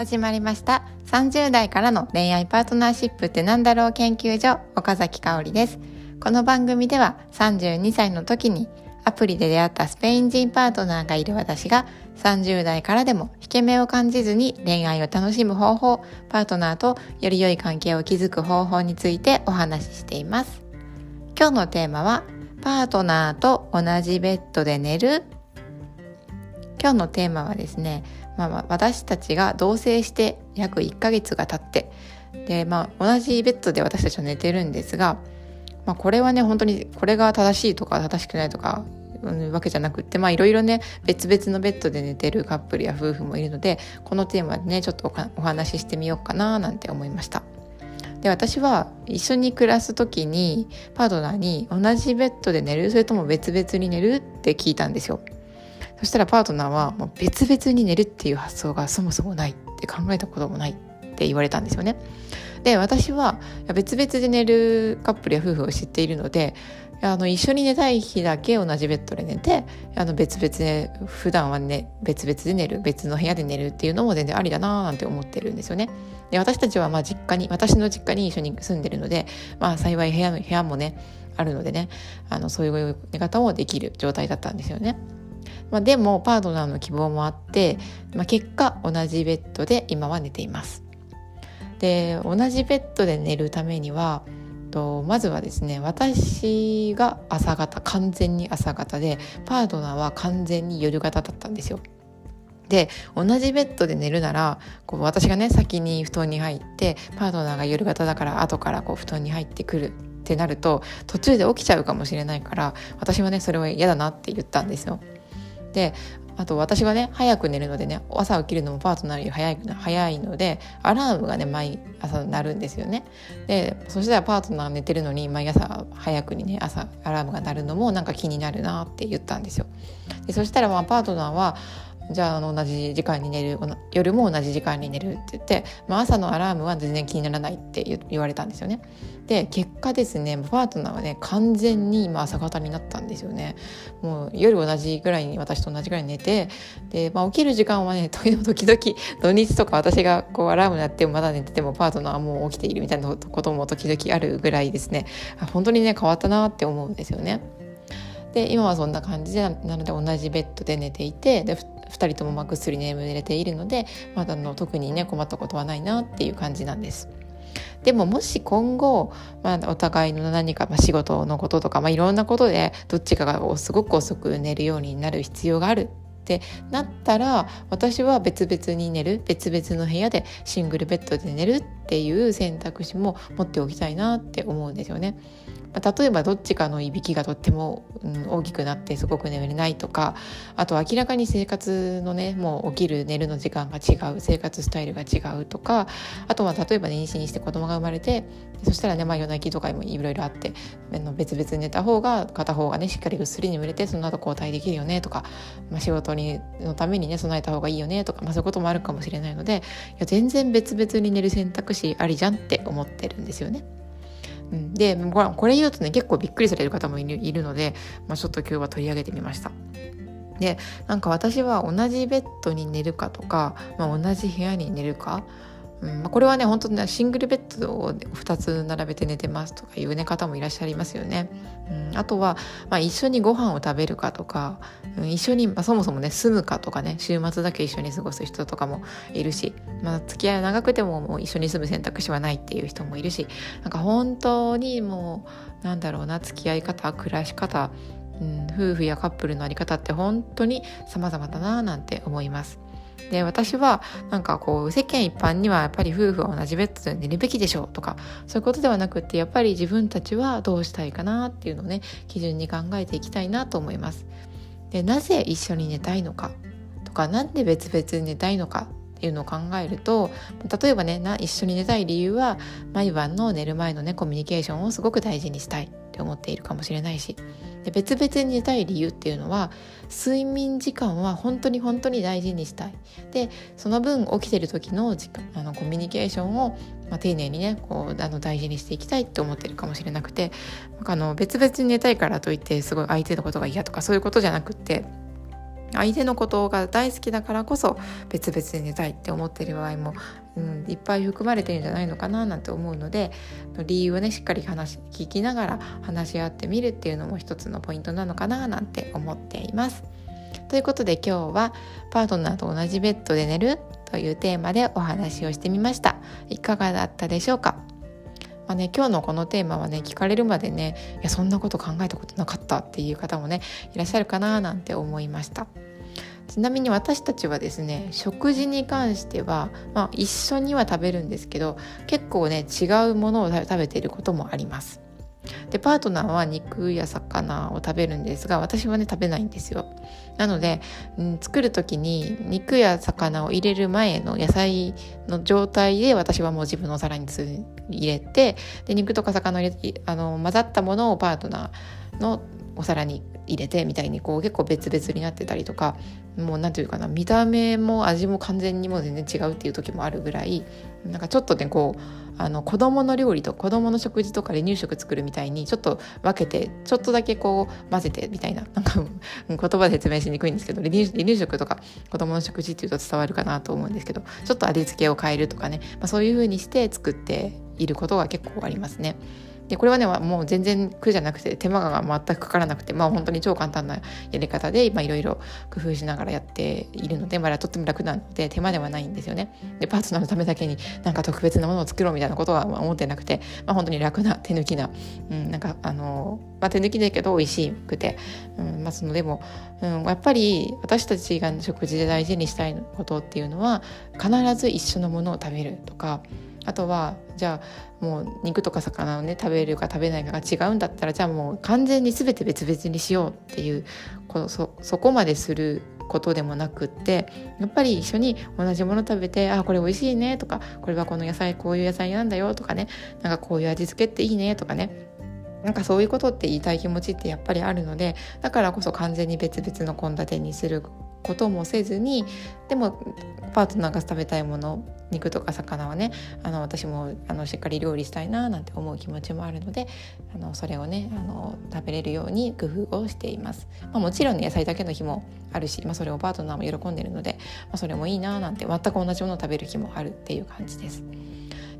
始まりました。30代からの恋愛パートナーシップってなんだろう研究所岡崎香織です。この番組では32歳の時にアプリで出会ったスペイン人パートナーがいる私が30代からでも引け目を感じずに恋愛を楽しむ方法パートナーとより良い関係を築く方法についてお話ししています。今日のテーマはパートナーと同じベッドで寝る。今日のテーマはですね、まあ、私たちが同棲して約1ヶ月が経ってで、まあ、同じベッドで私たちは寝てるんですが、まあ、これはね本当にこれが正しいとか正しくないとかわけじゃなくっていろいろね別々のベッドで寝てるカップルや夫婦もいるのでこのテーマでねちょっとお話ししてみようかななんて思いました。で私は一緒に暮らす時にパートナーに同じベッドで寝るそれとも別々に寝るって聞いたんですよそしたらパートナーはもう別々に寝るっていう発想がそもそもないって考えたこともないって言われたんですよねで私は別々で寝るカップルや夫婦を知っているのであの一緒に寝たい日だけ同じベッドで寝てあの別々で普段はね別々で寝る別の部屋で寝るっていうのも全然ありだなーなんて思ってるんですよね。で私たちはまあ実家に私の実家に一緒に住んでるので、まあ、幸い部屋部屋もねあるのでねあのそういう寝方もできる状態だったんですよね。まあ、でもパートナーの希望もあって、まあ、結果同じベッドで今は寝ています。で同じベッドで寝るためにはとまずはですね私が朝方完全に朝方でパートナーは完全に夜型だったんですよ。で同じベッドで寝るならこう私がね先に布団に入ってパートナーが夜型だから後からこう布団に入ってくるってなると途中で起きちゃうかもしれないから私はねそれは嫌だなって言ったんですよ。であと私はね早く寝るのでね朝起きるのもパートナーより早い早いのでアラームがね毎朝鳴るんですよね。でそしたらパートナー寝てるのに毎朝早くにね朝アラームが鳴るのもなんか気になるなって言ったんですよ。でそしたらまあパートナーはじゃああの同じ時間に寝る夜も同じ時間に寝るって言って、まあ、朝のアラームは全然気にならないって言われたんですよね。で結果ですねパートナーはね完全に今朝方になったんですよね。もう夜同じぐらいに私と同じぐらいに寝てで、まあ、起きる時間はね 時々土日とか私がこうアラーム鳴ってもまだ寝ててもパートナーはもう起きているみたいなことも時々あるぐらいですね本当にね変わったなって思うんですよね。で今はそんな感じでなので同じベッドで寝ていてで2人ともまぐっすり眠れているのでまだの特にね困ったことはないなっていう感じなんです。でももし今後、まあ、お互いの何か、まあ、仕事のこととか、まあ、いろんなことでどっちかがすごく遅く寝るようになる必要があるってなったら私は別々に寝る別々の部屋でシングルベッドで寝るっていう選択肢も持っておきたいなって思うんですよね。例えばどっちかのいびきがとっても、うん、大きくなってすごく眠れないとかあと明らかに生活のねもう起きる寝るの時間が違う生活スタイルが違うとかあとは例えば、妊娠して子供が生まれてそしたらね、まあ、夜泣きとかもいろいろあって別々に寝た方が片方がねしっかりぐっすり眠れてその後交代できるよねとか、まあ、仕事にのためにね備えた方がいいよねとか、まあ、そういうこともあるかもしれないのでいや全然別々に寝る選択肢ありじゃんって思ってるんですよね。うん、でこれ言うとね結構びっくりされる方もいるので、まあ、ちょっと今日は取り上げてみました。でなんか私は同じベッドに寝るかとか、まあ、同じ部屋に寝るかうんまあ、これはね本当にシングルベッドを2つ並べて寝てますとかいう寝方もいらっしゃいますよね。うん、あとは、まあ、一緒にご飯を食べるかとか、うん、一緒に、まあ、そもそもね住むかとかね週末だけ一緒に過ごす人とかもいるし、まあ、付き合い長くてももう一緒に住む選択肢はないっていう人もいるしなんか本当にもうなんだろうな付き合い方暮らし方、うん、夫婦やカップルの在り方って本当に様々だななんて思います。で私はなんかこう世間一般にはやっぱり夫婦は同じベッドで寝るべきでしょうとかそういうことではなくってやっぱり自分たちはどうしたいかなっていうのをね基準に考えていきたいなと思います。でなぜ一緒に寝たいのかとか何で別々に寝たいのかっていうのを考えると例えばねな一緒に寝たい理由は毎晩の寝る前のねコミュニケーションをすごく大事にしたいって思っているかもしれないしで別々に寝たい理由っていうのは睡眠時間は本当に本当に大事にしたい。でその分起きてる時の時間あのコミュニケーションを、まあ、丁寧にねこうあの大事にしていきたいって思ってるかもしれなくてあの別々に寝たいからといってすごい相手のことが嫌とかそういうことじゃなくって相手のことが大好きだからこそ別々で寝たいって思ってる場合も、うん、いっぱい含まれてるんじゃないのかななんて思うので理由をねしっかり話聞きながら話し合ってみるっていうのも一つのポイントなのかななんて思っています。ということで今日はパートナーと同じベッドで寝るというテーマでお話をしてみました。いかがだったでしょうか？まあね、今日のこのテーマはね聞かれるまでねいやそんなこと考えたことなかったっていう方もねいらっしゃるかななんて思いました。ちなみに私たちはですね食事に関しては、まあ、一緒には食べるんですけど結構ね違うものを食べていることもあります。でパートナーは肉や魚を食べるんですが私はね食べないんですよ。なので、うん、作る時に肉や魚を入れる前の野菜の状態で私はもう自分のお皿に入れてで肉とか魚入れあの混ざったものをパートナーのお皿に入れてみたいにこう結構別々になってたりとかもう何て言うかな見た目も味も完全にもう全然違うっていう時もあるぐらいなんかちょっとねこうあの子供の料理と子供の食事とか離乳食作るみたいにちょっと分けてちょっとだけこう混ぜてみたいななんか言葉で説明しにくいんですけど離乳離乳食とか子供の食事っていうと伝わるかなと思うんですけどちょっと味付けを変えるとかね、まあ、そういう風にして作っていることが結構ありますね。でこれはねもう全然苦じゃなくて手間が全くかからなくてまあ本当に超簡単なやり方でいろいろ工夫しながらやっているのでまだとっても楽なので手間ではないんですよね。でパートナーのためだけになんか特別なものを作ろうみたいなことは思ってなくて、まあ、本当に楽な手抜きな、うん、なんかあの、まあ、手抜きだけど美味しくて、うんまあ、そのでも、うん、やっぱり私たちが食事で大事にしたいことっていうのは必ず一緒のものを食べるとかあとはじゃあもう肉とか魚をね食べるか食べないかが違うんだったらじゃあもう完全に全て別々にしようっていうこそそこまですることでもなくってやっぱり一緒に同じもの食べて「あこれ美味しいね」とか「これはこの野菜こういう野菜なんだよ」とかねなんかこういう味付けっていいねとかね。なんかそういうことって言いたい気持ちってやっぱりあるのでだからこそ完全に別々の献立にすることもせずにでもパートナーが食べたいもの肉とか魚はねあの私もあのしっかり料理したいななんて思う気持ちもあるのであのそれをねあの食べれるように工夫をしています、まあ、もちろんね野菜だけの日もあるし、まあ、それをパートナーも喜んでるので、まあ、それもいいななんて全く同じものを食べる日もあるっていう感じです。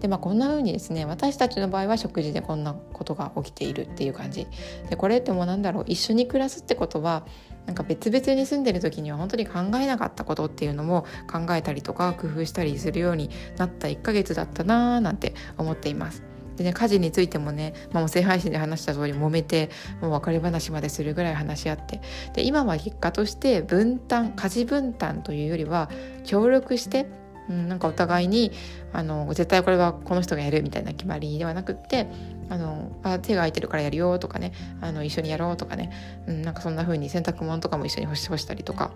でまあこんな風にですね私たちの場合は食事でこんなことが起きているっていう感じでこれってもうなんだろう一緒に暮らすってことはなんか別々に住んでる時には本当に考えなかったことっていうのも考えたりとか工夫したりするようになった1ヶ月だったなーなんて思っています。でね、家事についてもね、まあ、音声配信で話した通り揉めてもう別れ話までするぐらい話し合ってで今は結果として分担家事分担というよりは協力してうん、なんかお互いにあの絶対これはこの人がやるみたいな決まりではなくってあのあ手が空いてるからやるよとかねあの一緒にやろうとかね、うん、なんかそんな風に洗濯物とかも一緒に干し干したりとか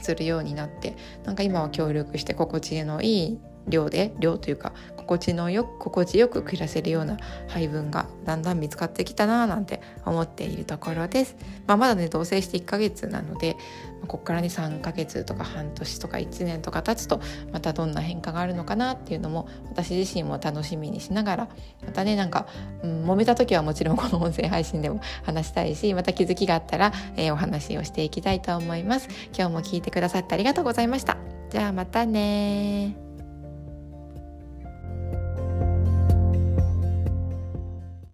するようになってなんか今は協力して心地のいい量で量というか心地のよく心地よく暮らせるような配分がだんだん見つかってきたななんて思っているところです。まあ、まだね同棲して1ヶ月なのでここからね3ヶ月とか半年とか1年とか経つとまたどんな変化があるのかなっていうのも私自身も楽しみにしながらまたねなんか、うん、揉めた時はもちろんこの音声配信でも話したいしまた気づきがあったら、えー、お話をしていきたいと思います。今日も聞いてくださってありがとうございました。じゃあまたね